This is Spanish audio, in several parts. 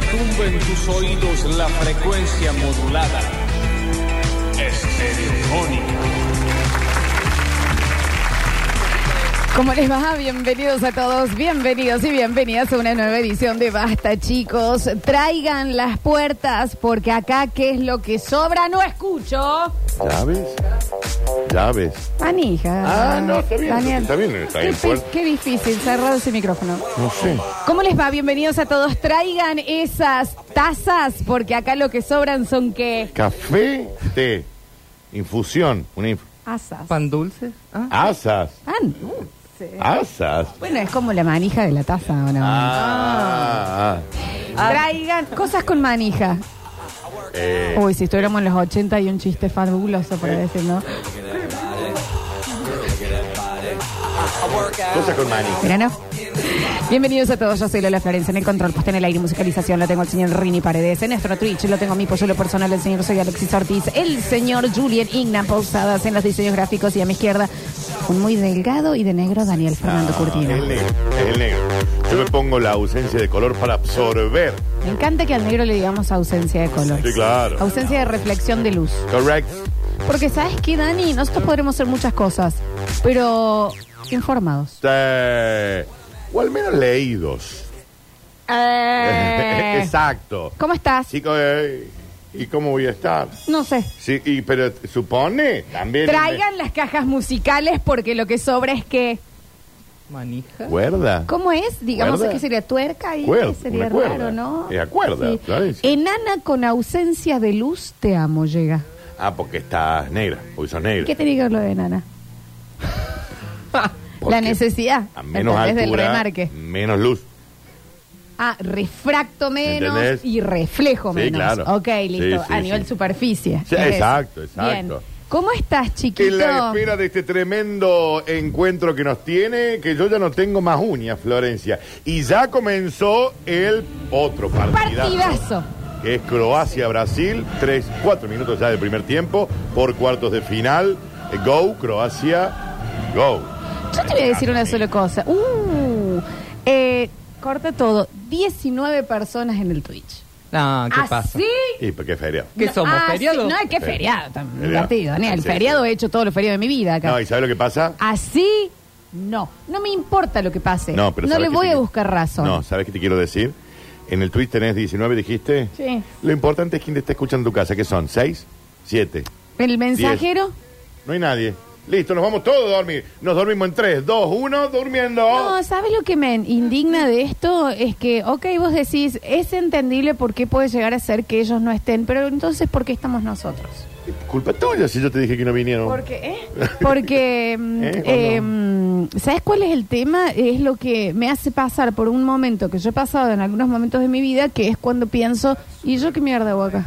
retumbe en tus oídos la frecuencia modulada. Estereofónica. ¿Cómo les va? Bienvenidos a todos, bienvenidos y bienvenidas a una nueva edición de Basta, chicos. Traigan las puertas porque acá, ¿qué es lo que sobra? No escucho. ¿Llaves? Llaves. Manija. Ah, no, está bien, Daniel. está bien, está bien Qué, fuerte. qué difícil, cerrado ese micrófono. No sé. ¿Cómo les va? Bienvenidos a todos. Traigan esas tazas porque acá lo que sobran son qué? Café, té, infusión, una inf- Asas. ¿Pan dulce? Ah. asas, Pan dulce. asas. Bueno, es como la manija de la taza, ¿o no? Ah, ah. Traigan cosas con manija. Eh, Uy, si estuviéramos en los 80 hay un chiste fabuloso para Eh. decir, ¿no? Cosa con maní. Mira, ¿no? Bienvenidos a todos, yo soy Lola Florencia en el control, puesta en el aire y musicalización lo tengo el señor Rini Paredes, en nuestro Twitch lo tengo a mi polluelo personal, el señor soy Alexis Ortiz, el señor Julian Igna Pausadas en los diseños gráficos y a mi izquierda un muy delgado y de negro Daniel Fernando Ah, Curtino. el negro, es el negro. Yo me pongo la ausencia de color para absorber. Me encanta que al negro le digamos ausencia de color. Sí, claro. Ausencia de reflexión de luz. Correct. Porque sabes qué, Dani, nosotros podremos hacer muchas cosas, pero informados. Sí. O al menos leídos. Eh, Exacto. ¿Cómo estás? Chicos, eh, ¿y cómo voy a estar? No sé. Sí, y, pero supone también. Traigan las cajas musicales porque lo que sobra es que. Manija. ¿Cuerda? ¿Cómo es? Digamos Cuerda. que sería tuerca y Cuerda, sería cuerda. raro, ¿no? Es a cuerda, Florencia. Enana con ausencia de luz, te amo, llega. Ah, porque estás negra, porque sos negra. ¿Qué te digo lo de enana? La necesidad. A menos ¿entendés? del altura, remarque. menos luz. Ah, refracto menos ¿Entendés? y reflejo Sí, menos. claro. Ok, listo. Sí, sí, a nivel sí. superficie. Sí, Es eso. exacto, exacto. Bien. ¿Cómo estás, chiquito? En la espera de este tremendo encuentro que nos tiene, que yo ya no tengo más uñas, Florencia. Y ya comenzó el otro partidazo. Partidazo. Que es Croacia-Brasil. Tres, cuatro minutos ya del primer tiempo. Por cuartos de final. Go, Croacia. Go. Te voy a decir una sola cosa. Uh, eh, corta todo. 19 personas en el Twitch. No, ¿qué ¿Ah, pasa? sí? ¿Y por qué feria? ¿Qué No, somos, ah, feriado? sí. No, es que Feriado. feriado. tan Feriado. divertido, Daniel. Sí, feriado sí. he hecho todos los feriados de mi vida acá. No, ¿y sabes lo que pasa? Así, no. No me importa lo que pase. No, pero no ¿sabes le qué voy te- a buscar razón. No, ¿sabes qué te quiero decir? En el Twitch tenés 19, dijiste. Sí. Lo importante es quién te está escuchando en tu casa. ¿Qué son? ¿Seis? ¿Siete? El mensajero. No hay nadie. Listo, nos vamos todos a dormir. Nos dormimos en tres, dos, uno, durmiendo. No, ¿sabes lo que me indigna de esto? Es que, ok, vos decís, es entendible por qué puede llegar a ser que ellos no estén, pero entonces, ¿por qué estamos nosotros? Culpa tuya si yo te dije que no vinieron. Porque, ¿eh? Porque, mm, ¿Eh? ¿O eh, mm, ¿sabes cuál es el tema? Es lo que me hace pasar por un momento que yo he pasado en algunos momentos de mi vida, que es cuando pienso, ¿y yo qué mierda hago acá?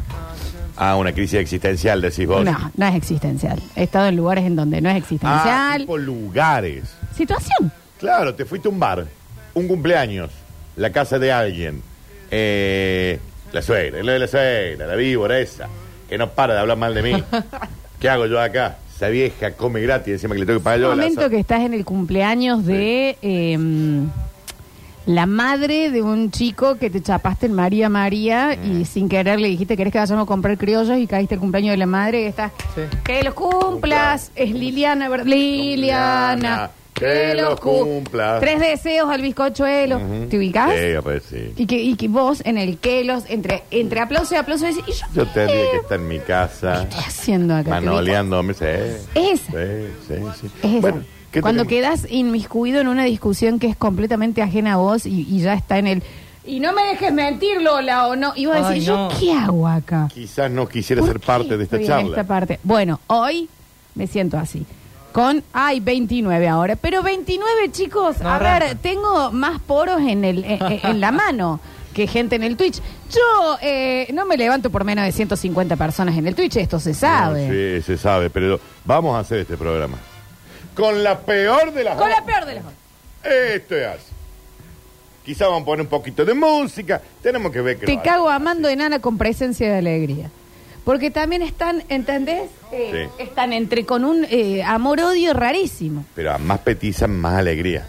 Ah, una crisis existencial, decís vos. No, no es existencial. He estado en lugares en donde no es Ah, existencial. tipo lugares. Situación. Claro, te fuiste a un bar, un cumpleaños, la casa de alguien, eh, la suegra, la de la suegra, la víbora esa, que no para de hablar mal de mí. ¿Qué hago yo acá? Esa vieja come gratis, encima que le tengo que pagar Un yo. la momento que estás en el cumpleaños de eh, la madre de un chico que te chapaste en María María Mm. y sin querer le dijiste querés que vayamos a comprar criollos y caíste el cumpleaños de la madre y está Sí. que los cumplas es Liliana ¿verdad? Liliana que los cu- cumplas. tres deseos al bizcochuelo Ujú. ¿te ubicás? Sí, pues sí. y que, y que vos en el que los entre entre aplauso y aplauso decís, y yo, Yo tendría eh, que estar en mi casa, ¿qué estoy haciendo acá? ¿Te ubicás? manoleándome. Sí, esa. sí, sí, sí. Es esa. Bueno, ¿qué Cuando tenemos? quedas inmiscuido en una discusión que es completamente ajena a vos y, y ya está en el. Y no me dejes mentir, Lola, o no. Y vos Ay, decís, no. ¿yo qué hago acá? Quizás no quisiera ¿Por ser parte de esta estoy en charla. esta parte? Bueno, hoy me siento así. Con, ay, 29 ahora. Pero 29, chicos, No a ver, tengo más poros en, el, en, en la mano que gente en el Twitch. Yo eh, no me levanto por menos de 150 personas en el Twitch, esto se sabe. No, sí, se sabe, pero vamos a hacer este programa. Con la peor de las Con la peor de las Esto es así. Quizá vamos a poner un poquito de música. Tenemos que ver que Te no- cago amando enana con presencia de alegría. Porque también están, ¿entendés? Eh, Sí. Están entre con un eh, amor-odio rarísimo. Pero a más petiza, más alegría.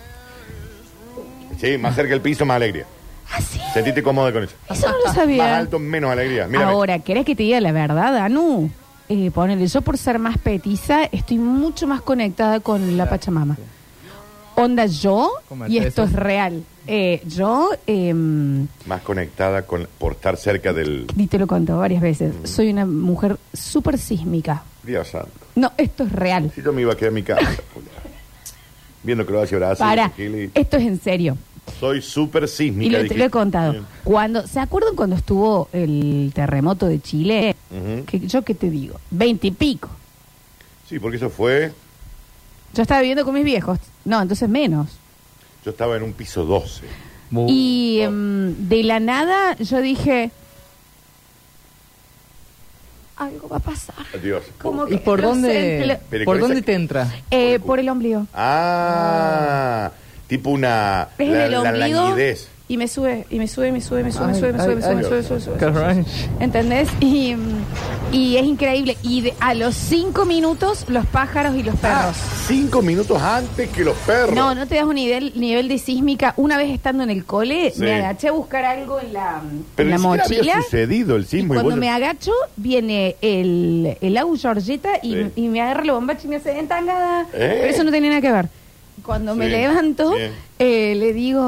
Sí, más cerca del piso, más alegría. ¿Ah, sí? Sentite cómoda con eso. Eso no lo Más sabía. alto, menos alegría. Mírame. Ahora, ¿querés que te diga la verdad, Anu? Eh, ponele, yo por ser más petiza, estoy mucho más conectada con la Pachamama. Onda yo, y esto eso. es real. Eh, yo, em, Más conectada con, por estar cerca del... y te lo he contado varias veces, soy una mujer súper sísmica. Dios santo. No, esto es real. Si yo me iba a quedar en mi casa. Julián. Viendo Croacia, Brasil, Para, Chile. esto es en serio. Soy súper sísmica. Y lo, te lo he contado. Cuando, ¿Se acuerdan cuando estuvo el terremoto de Chile? Ujú. Que, ¿Yo qué te digo? Veinte y pico. Sí, porque eso fue... Yo estaba viviendo con mis viejos. No, entonces menos. Yo estaba en un piso 12. Bu- Y em, de la nada yo dije, algo va a pasar. Adiós. Como ¿Y que por no sé, dónde, lo- Pero por con dónde esa- te entra? Eh, por el ombligo. Ah, tipo una... Es la, el la ombligo. lañidez. Y me sube, y me sube, me sube, me sube, me sube, me sube, me sube, me sube, me sube, me sube, me sube. ¿Entendés? Y, y es increíble. Y de- a los cinco minutos, los pájaros y los perros. Cinco minutos antes que los perros. No, no te das un nivel, nivel de sísmica. Una vez estando en el cole, Sí. me agaché a buscar algo en la, Pero en la ni siquiera mochila. había sucedido el Y sismo. y cuando vos- me agacho, viene el, el Au Georgetta y, Sí. y me agarra la bombacha y me hace entangada. ¿Eh? Pero eso no tenía nada que ver. Cuando me levanto, eh, le digo,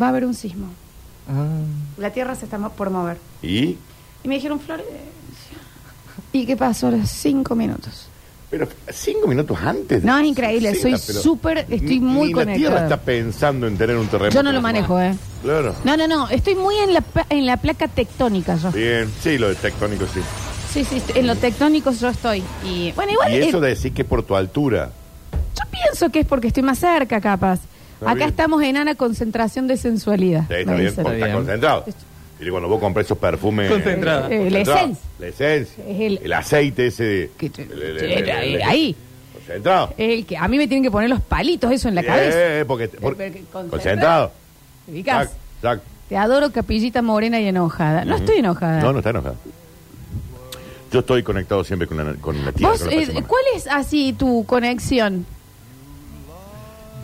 va a haber un sismo. Ah. La tierra se está por mover. ¿Y? Y me dijeron, Florencia. ¿Y qué pasó a los cinco minutos? Pero cinco minutos antes. No, es increíble, soy súper- estoy muy ni la conectada. Tierra está pensando en tener un terremoto. Yo no lo manejo, ¿eh? Claro. No, no, no. Estoy muy en la, en la placa tectónica yo. Bien, sí, lo de tectónico sí. Sí, sí, en lo tectónico yo estoy. Y bueno, igual Y eso eh, de decir que por tu altura. Yo pienso que es porque estoy más cerca, capaz. Está Acá bien. estamos en ana concentración de sensualidad. Sí, está me bien, porque está bien. concentrado. Y cuando vos compras esos perfumes. Concentrada. Eh, la concentrado, esencia. La esencia. Es el- aceite ese. de- Que el- el- ahí. Concentrado. El que a mí me tienen que poner los palitos eso en la cabeza. Eh, porque, concentrado. concentrado. ¿Te ubicás? Adoro, capillita morena y enojada. No estoy enojada. No, no está enojado. Yo estoy conectado siempre con la, con la tierra. Vos, con la eh. ¿cuál es así tu conexión?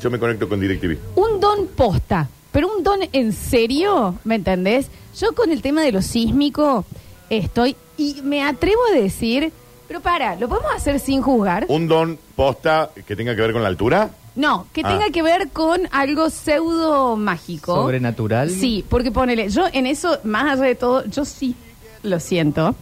Yo me conecto con DirecTV. Un don posta, pero un don en serio, ¿me entendés? Yo con el tema de lo sísmico estoy y me atrevo a decir, pero para, ¿lo podemos hacer sin juzgar? ¿Un don posta que tenga que ver con la altura? No, que Ah. tenga que ver con algo pseudo mágico. ¿Sobrenatural? Sí, porque ponele, yo en eso, más allá de todo, yo sí lo siento.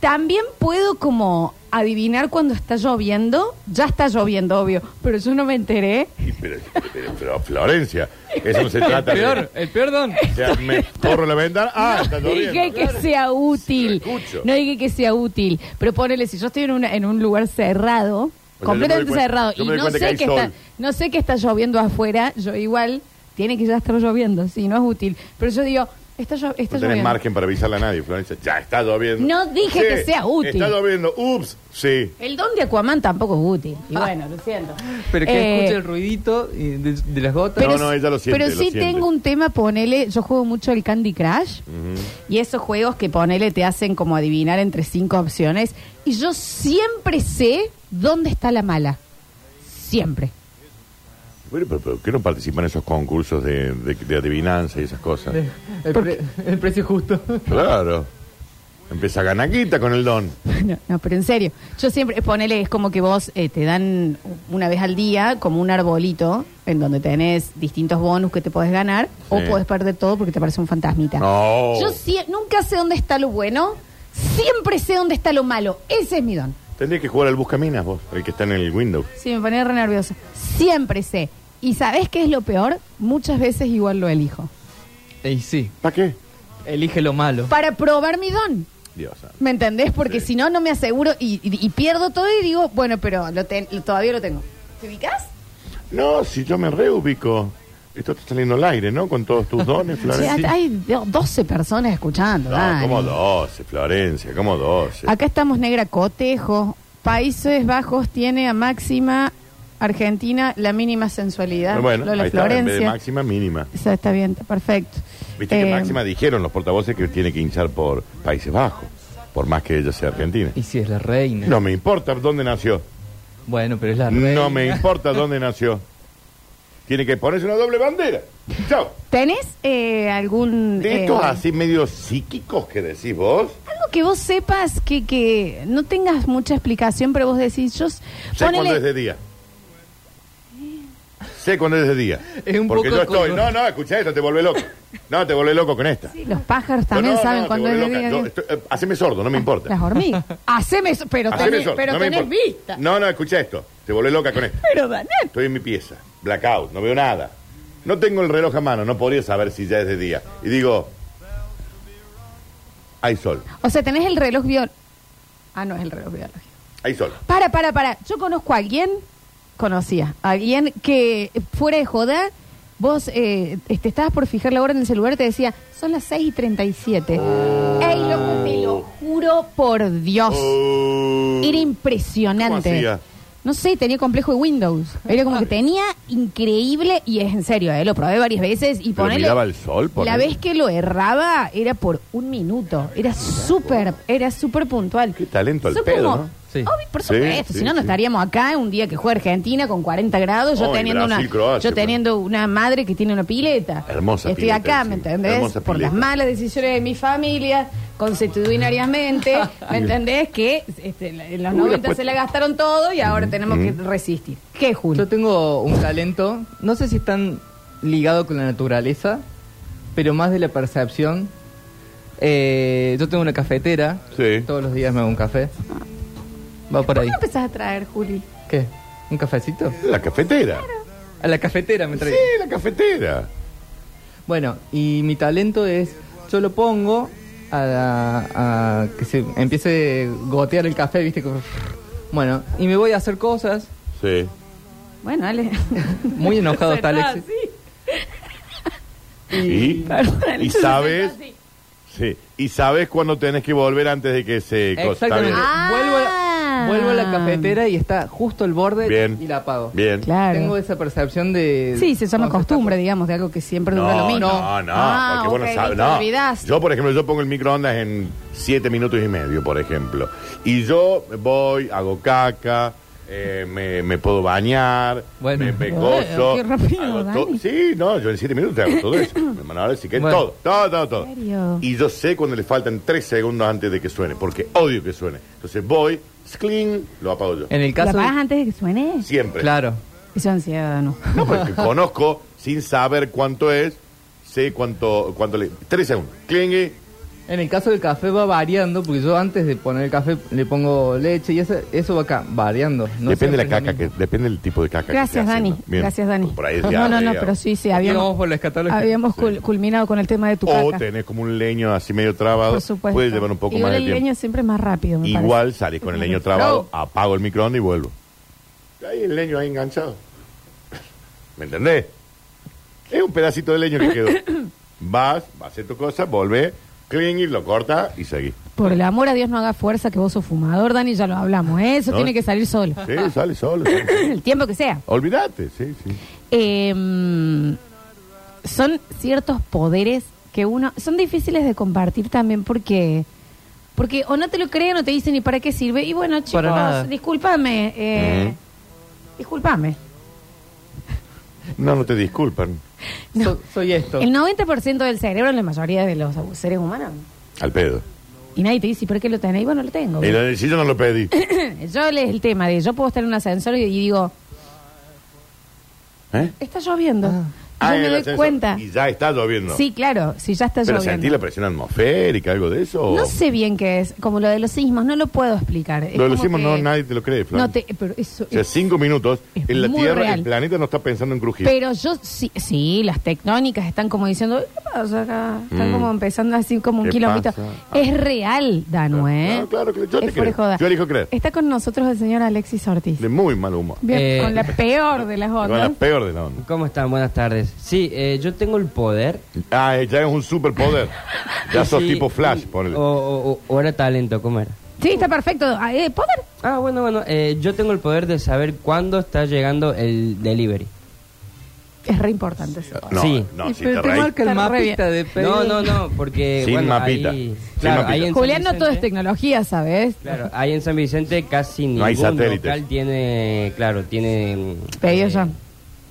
También puedo como adivinar cuando está lloviendo. Ya está lloviendo, obvio, pero yo no me enteré. Y Pero, pero- pero, Florencia, eso no se El trata peor, de... el peor don. O sea, me corro la ventana, ah, está lloviendo. Dije que sea útil. Lo escucho. No dije que sea útil. Pero ponele, si yo estoy en, una- en un lugar cerrado, completamente me doy cuenta- cerrado, yo y me doy no cuenta sé, que hay que está, no sé que está lloviendo afuera, yo igual tiene que ya estar lloviendo, si no es útil. Pero yo digo, está, llo- está No tenés lloviendo. margen para avisarle a nadie, Florencia. Ya está lloviendo. No dije que sea útil. Está lloviendo. Ups, sí. El don de Aquaman tampoco es útil. Y bueno, lo siento. Pero que Eh, escucha el ruidito de, de las gotas. No, no, ella lo siente, Pero lo sí siente. tengo un tema, ponele, yo juego mucho el Candy Crush y esos juegos que ponele te hacen como adivinar entre cinco opciones y yo siempre sé dónde está la mala. Siempre. Pero, pero, pero, ¿qué no participan en esos concursos de, de- de adivinanza y esas cosas? El, pre- el precio justo. Claro. Empieza ganaquita con el don. No, no, pero en serio, yo siempre, ponele, es como que vos eh, te dan una vez al día como un arbolito en donde tenés distintos bonus que te podés ganar o Sí. podés perder todo porque te parece un fantasmita. No. Yo sie- nunca sé dónde está lo bueno, siempre sé dónde está lo malo. Ese es mi don. Tendrías que jugar al Buscaminas vos, el que está en el Windows. Sí, me ponía re nervioso. Siempre sé. ¿Y sabés qué es lo peor? Muchas veces igual lo elijo. Y sí, ¿Para qué? elige lo malo. Para probar mi don. Dios santo. ¿Me entendés? Porque Sí. si no, no me aseguro y, y- y pierdo todo y digo, bueno, pero lo ten- todavía lo tengo. ¿Te ubicas? No, si yo me reubico. Esto está saliendo al aire, ¿no? Con todos tus dones, Sí, Florencia. hay do- 12 personas escuchando. No, como 12, Florencia, como 12. Acá estamos negra cotejo. Países Bajos tiene a máxima Argentina la mínima sensualidad. bueno, Lola ahí está, en vez de Florencia. máxima, mínima. Esa está bien, está perfecto. Viste que Eh, máxima dijeron los portavoces que tiene que hinchar por Países Bajos, por más que ella sea argentina. Y si es la reina. No me importa dónde nació. Bueno, pero es la reina. No me importa dónde nació. Tiene que ponerse una doble bandera. Chao. ¿Tenés eh, algún... De eh, estos así medio psíquicos que decís vos, Algo que vos sepas que, que no tengas mucha explicación, pero vos decís, yo... sé ponele- cuándo es de día. Sé cuándo es de día. Es un Porque poco yo estoy, no, no, escucha esto, te vuelve loco. No, te vuelve loco con esta. Sí, los pájaros también No, no, saben no, te cuándo es de día. Yo estoy- eh, haceme sordo, no me importa. Las hormigas. Haceme pero Haceme tenés, sordo, pero no me tenés importa. vista. No, no, escucha esto. Te vuelve loca con esto. Pero Daniel. Estoy en mi pieza, blackout, no veo nada. No tengo el reloj a mano, no podría saber si ya es de día. Y digo, hay sol, O sea, tenés el reloj biológico. Ah, no es el reloj biológico. hay sol. Para, para, para. Yo conozco a alguien, conocía, a alguien que fuera de joda, vos eh, te estabas por fijar la hora en el celular y te decía, son las 6 y 37. Ey, loco, te lo juro por Dios. Oh. Era impresionante. ¿Cómo? No sé, tenía complejo de Windows. Era como que tenía increíble, y es en serio, eh, lo probé varias veces y ponele. miraba el sol, La vez que lo erraba era por un minuto. Era súper, era súper puntual. Qué talento al pedo, como- ¿no? Sí. Obvio, por supuesto, sí, si no, no sí. estaríamos acá un día que juega Argentina con 40 grados, yo Oh, y teniendo una Croacia, yo teniendo una madre que tiene una pileta. Hermosa Estoy pileta, acá, sí. ¿me entendés? Hermosa Por pileta. las malas decisiones de mi familia, constitucionariamente, ¿me entendés? Que este, en los Uy, 90 después- se la gastaron todo y ahora tenemos que resistir. ¿Qué, Julio? Yo tengo un talento, no sé si están ligado con la naturaleza, pero más de la percepción. Eh, yo tengo una cafetera, Sí. todos los días me hago un café. Va por ¿Por ahí. qué empezás a traer, Juli? ¿Qué? ¿Un cafecito? La cafetera. A la cafetera me Sí, traigo. la cafetera. Bueno, y mi talento es, yo lo pongo a, a que se empiece a gotear el café, ¿viste? Como- Bueno, y me voy a hacer cosas. Sí. Bueno, dale. Muy enojado está Alexis. Y, Perdón, y sabes, sí, y sabes cuando tenés que volver antes de que se co- está Exactamente. bien. Ah. Vuelvo, vuelvo a la cafetera y está justo el borde Bien. y la apago. Bien. Claro. Tengo esa percepción de... Sí, se llama costumbre, digamos, de algo que siempre dura lo No, mismo. no, no, Ah, porque vos ok, no sabes, no. olvidás. Yo, por ejemplo, yo pongo el microondas en siete minutos y medio, por ejemplo. Y yo voy, hago caca, eh, me, me puedo bañar, Bueno. me, me coso. qué rápido, hago Dani. todo. Sí, no, yo en siete minutos te hago todo eso. Me mandan ahora sí que Bueno. todo, todo, todo, todo. ¿En serio? Y yo sé cuando le faltan tres segundos antes de que suene, porque odio que suene. Entonces voy, skling, lo apago yo. En el ¿La caso... apagas antes de que suene? Siempre. Claro. Eso es ansiedad, ¿no? No, porque conozco, sin saber cuánto es, sé cuánto, cuánto le... Tres segundos. Kling, En el caso del café va variando, porque yo antes de poner el café le pongo leche y eso, eso va acá, variando. No depende de la caca, que, depende del tipo de caca. que Gracias, esté Dani. Bien. Gracias, Dani. Por ahí es no, no, no, pero sí, sí, habíamos, habíamos Sí. culminado con el tema de tu O caca. tenés como un leño así medio trabado, Por supuesto. puede llevar un poco Igual más de el tiempo. leño siempre es más rápido, me Igual salís con el leño trabado, No. apago el microondas y vuelvo. Ahí el leño ahí enganchado. ¿Me entendés? Es un pedacito de leño que quedó. Vas, vas a hacer tu cosa, volvés, cling y lo corta y parece. Por el amor a Dios no haga fuerza que vos sos fumador, Dani, ya lo hablamos. ¿eh? Eso No. tiene que salir solo. Sí, sale solo. sale solo. el tiempo que sea. Olvídate, sí, sí. Eh, son ciertos poderes que uno... Son difíciles de compartir también porque... Porque o no te lo creen o te dicen ni para qué sirve. Y bueno, chicos, Para nada. discúlpame. Eh, Ujú. Discúlpame. No, no te disculpan. No. So- soy esto. El 90% del cerebro en la mayoría de los seres humanos. Al pedo. Y nadie te dice, ¿y por qué lo tenés? Y bueno, lo tengo. Y lo- si yo no lo pedí. Yo les el tema de yo puedo estar en un ascensor y, y digo, ¿Eh? está lloviendo. Ah. Yo me el doy ascensor. cuenta. Y ya está lloviendo. Sí, claro, si ya está Pero lloviendo. sentí la presión atmosférica, algo de eso. No sé bien qué es, como lo de los sismos, no lo puedo explicar. Es Lo de los como sismos que- no, nadie te lo cree, Flor. No te, pero eso O sea, es- cinco minutos, es en la muy Tierra, real. el planeta no está pensando en crujir. Pero yo sí, sí, las tectónicas están como diciendo, ¿qué pasa acá? Están Mm. como empezando así como un ¿Qué kilómetro. pasa? Es real, Danu, ¿eh? No, claro que yo te Es fuera de creo. joda. Yo elijo creer. Está con nosotros el señor Alexis Ortiz. De muy mal humor. Bien, Eh, con la peor de las Con la ondas. peor de la onda. ¿Cómo están? Buenas tardes. Sí, eh, yo tengo el poder. Ah, ya es un superpoder. Ya sos Sí, tipo Flash, y- ponele. O, o- o- o era talento, ¿cómo era? Sí, está perfecto. Ah, eh, ¿Poder? Ah, bueno, bueno. eh, yo tengo el poder de saber cuándo está llegando el delivery. Es re importante eso. No, sí. no, si pero te te reís. marca el Está re mapita de No, no, no, porque. Sin bueno, mapita. ahí- Sin claro, mapita. ahí en San Julián, no todo es Vicente- tecnología, ¿sabes? Claro, ahí en San Vicente casi No hay ningún satélites. local tiene, claro, tiene... mm, Pedido eh, ya.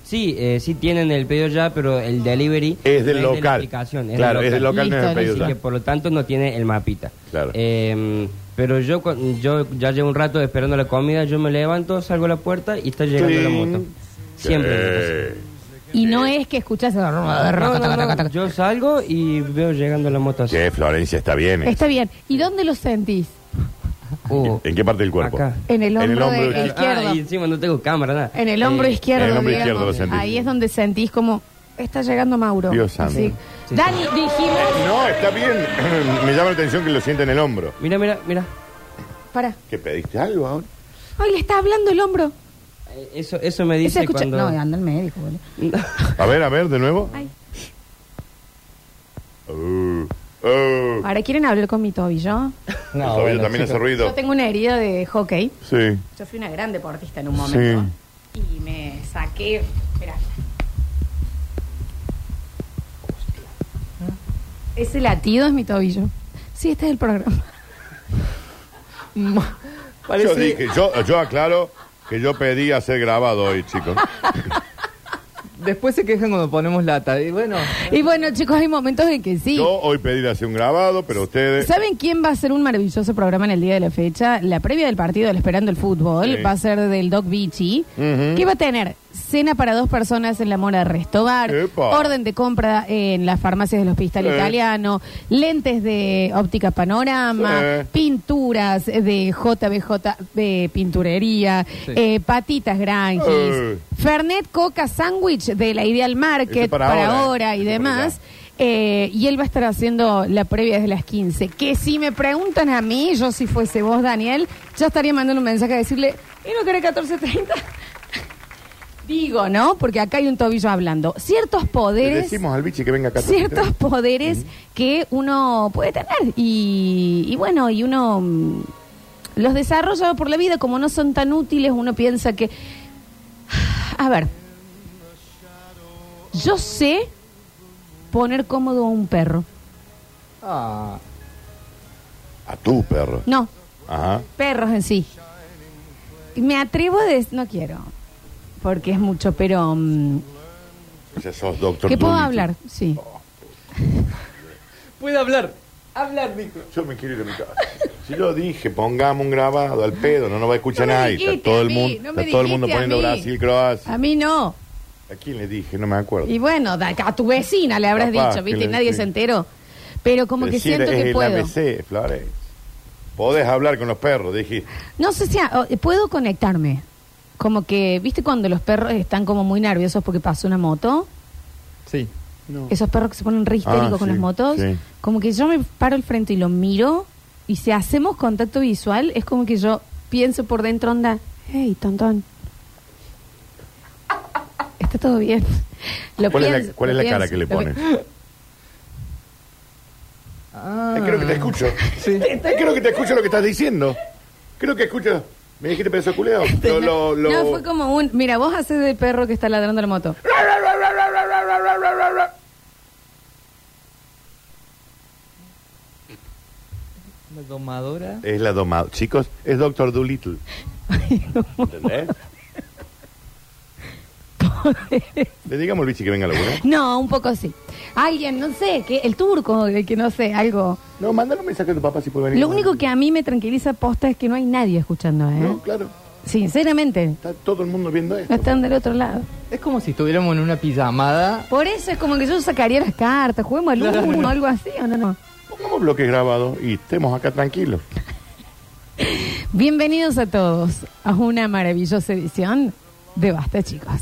Sí, eh, sí tienen el pedido ya, pero el delivery Es del no local. de la aplicación, es claro, del es del local, no es el pedido Así ya. que por lo tanto no tiene el mapita. Claro. Eh, pero yo cu- yo ya llevo un rato esperando la comida, yo me levanto, salgo a la puerta y está llegando la moto. Siempre. Y no es que escuchas... No, no, no, yo salgo y veo llegando la moto así. Che, Florencia, está bien. eh. Está bien. ¿Y dónde lo sentís? Uh, ¿En qué parte del cuerpo? Acá. En el En el hombro, de- izquierdo. izquierdo. Ah, y encima no tengo cámara, nada. En el hombro Eh, izquierdo, en el hombro digamos. izquierdo lo sentís. Ahí es donde sentís como está llegando Mauro. Dios santo. Sí. Sí. Dani, dijimos. No, está bien. Me llama la atención que lo siente en el hombro. Mira, mira, mira. Para. ¿Qué pediste algo ahora? Ay, le está hablando el hombro. Eh, Eso, eso me dice escucha- cuando... No, anda el médico, boludo. A ver, a ver, de nuevo. Ay. Uh, uh. Ahora quieren hablar con mi tobillo. El tobillo también hace Yo tengo una herida de hockey. Sí. Yo fui una gran deportista en un momento. Y me saqué. Espera. Ese latido es mi tobillo. Sí, este es el programa. Parece- Yo dije, yo, yo aclaro que yo pedí a ser grabado hoy, chicos. Después se quejan cuando ponemos lata. Y bueno, Y bueno, chicos, hay momentos en que sí. Yo hoy pedí de hacer un grabado, pero ustedes. ¿Saben quién va a hacer un maravilloso programa en el día de la fecha? La previa del partido del Esperando el Fútbol Sí. va a ser del Doc Vichy, Ujú. que va a tener cena para dos personas en la Mora Restobar, Epa. orden de compra en las farmacias del Hospital Sí. Italiano, lentes de óptica panorama, Sí. pinturas de JBJ de pinturería, Sí. eh, patitas Grangis, Eh. Fernet Coca Sandwich de la Ideal Market Ese para para, ahora, ahora, eh. y Ese demás. Eh, y él va a estar haciendo la previa desde las 15. Que si me preguntan a mí, yo si fuese vos, Daniel, ya estaría mandando un mensaje a decirle, ¿y no querés 14.30? Digo, ¿no? Porque acá hay un tobillo hablando. Ciertos Le poderes, decimos al bichi que venga acá. ciertos poderes que uno puede tener. Y, y bueno, y uno mm, los desarrolla por la vida, como no son tan útiles, uno piensa que... A ver, yo sé poner cómodo a un perro. ah, A tu perro. No, Ajá. perros en sí. Me atrevo a decir, no quiero, porque es mucho, pero... mm, O sea, sos doctor. ¿Qué puedo Dolittle. hablar? Sí. puede hablar. Hablar, dijo. Yo me quiero ir a mi casa. Si yo dije, pongamos un grabado al pedo, no nos va a escuchar No me nadie. dijiste Está todo a el mí, mundo, no me está todo el mundo dijiste a poniendo mí. Brasil, Croacia. A mí no. ¿A quién le dije? No me acuerdo. Y bueno, da- a tu vecina le habrás Capaz dicho, que ¿viste? le- Nadie sí. se enteró. Pero como que Decir, siento es que el puedo. ABC, Flores. Podés hablar con los perros, dije. No sé si puedo conectarme. Como que, ¿viste cuando los perros están como muy nerviosos porque pasó una moto? Sí. Esos perros que se ponen re histéricos Ah, con sí, las motos. sí. Como que yo me paro al frente y lo miro. Y si hacemos contacto visual, es como que yo pienso por dentro, onda, hey, tontón. Está todo bien. Lo ¿Cuál es la- pienso, cuál es lo la cara pienso, que le lo pones? Ah, Eh, creo que te escucho. Sí. Eh, creo que te escucho lo que estás diciendo. Creo que escucho. ¿Me dijiste pedazo culeo? Lo, lo, lo- No, fue como un. Mira, vos haces de perro que está ladrando la moto. La domadora. Es la domada. Chicos, es Doctor Dolittle. ¿Entendés? Le digamos al bichi que venga a la buena. No, un poco sí. Alguien, no sé, que el turco, el que no sé, algo. No, mándale un mensaje a tu papá si puede venir. Lo único que a mí me tranquiliza posta es que no hay nadie escuchando, ¿eh? No, claro. Sinceramente, Está todo el mundo viendo esto. no están del otro lado. Es como si estuviéramos en una pijamada. Por eso es como que yo sacaría las cartas, juguemos al Claro. uno o algo así, ¿o no? no? Pongamos bloques grabados y estemos acá tranquilos. Bienvenidos a todos a una maravillosa edición de Basta, chicos.